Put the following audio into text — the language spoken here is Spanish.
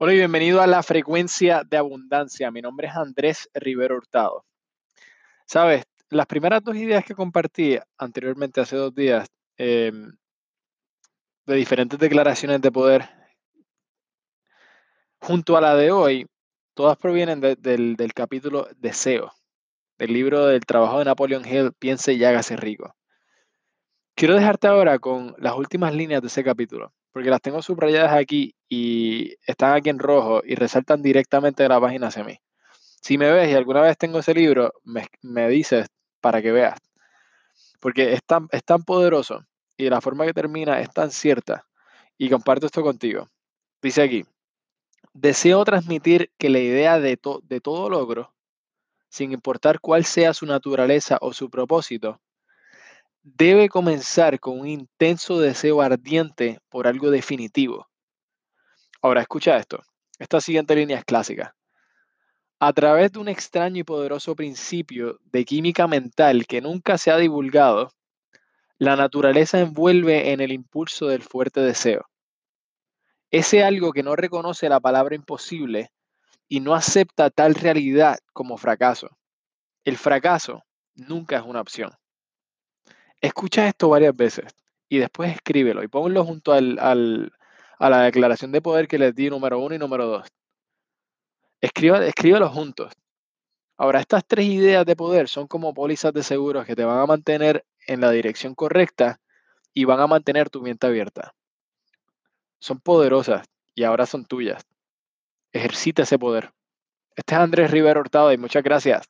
Hola y bienvenido a la frecuencia de abundancia. Mi nombre es Andrés Rivero Hurtado. Sabes, las primeras dos ideas que compartí anteriormente, hace dos días, em, de diferentes declaraciones de poder, junto a la de hoy, todas provienen del, del capítulo Deseo, del libro del trabajo de Napoleon Hill, Piense y hágase rico. Quiero dejarte ahora con las últimas líneas de ese capítulo, porque las tengo subrayadas aquí y están aquí en rojo y resaltan directamente de la página hacia mí. Si me ves y alguna vez tengo ese libro, me, dices para que veas. Porque es tan, es tan poderoso y la forma que termina es tan cierta. Y comparto esto contigo. Dice aquí, deseo transmitir que la idea de, de todo logro, sin importar cuál sea su naturaleza o su propósito, debe comenzar con un intenso deseo ardiente por algo definitivo. Ahora, escucha esto. Esta siguiente línea es clásica. A través de un extraño y poderoso principio de química mental que nunca se ha divulgado, la naturaleza envuelve en el impulso del fuerte deseo. Ese algo que no reconoce la palabra imposible y no acepta tal realidad como fracaso. El fracaso nunca es una opción. Escucha esto varias veces y después escríbelo y ponlo junto al, a la declaración de poder que les di número uno y número dos. Escriba, juntos. Ahora, estas tres ideas de poder son como pólizas de seguros que te van a mantener en la dirección correcta y van a mantener tu mente abierta. Son poderosas y ahora son tuyas. Ejercita ese poder. Este es Andrés Rivera Hurtado y muchas gracias.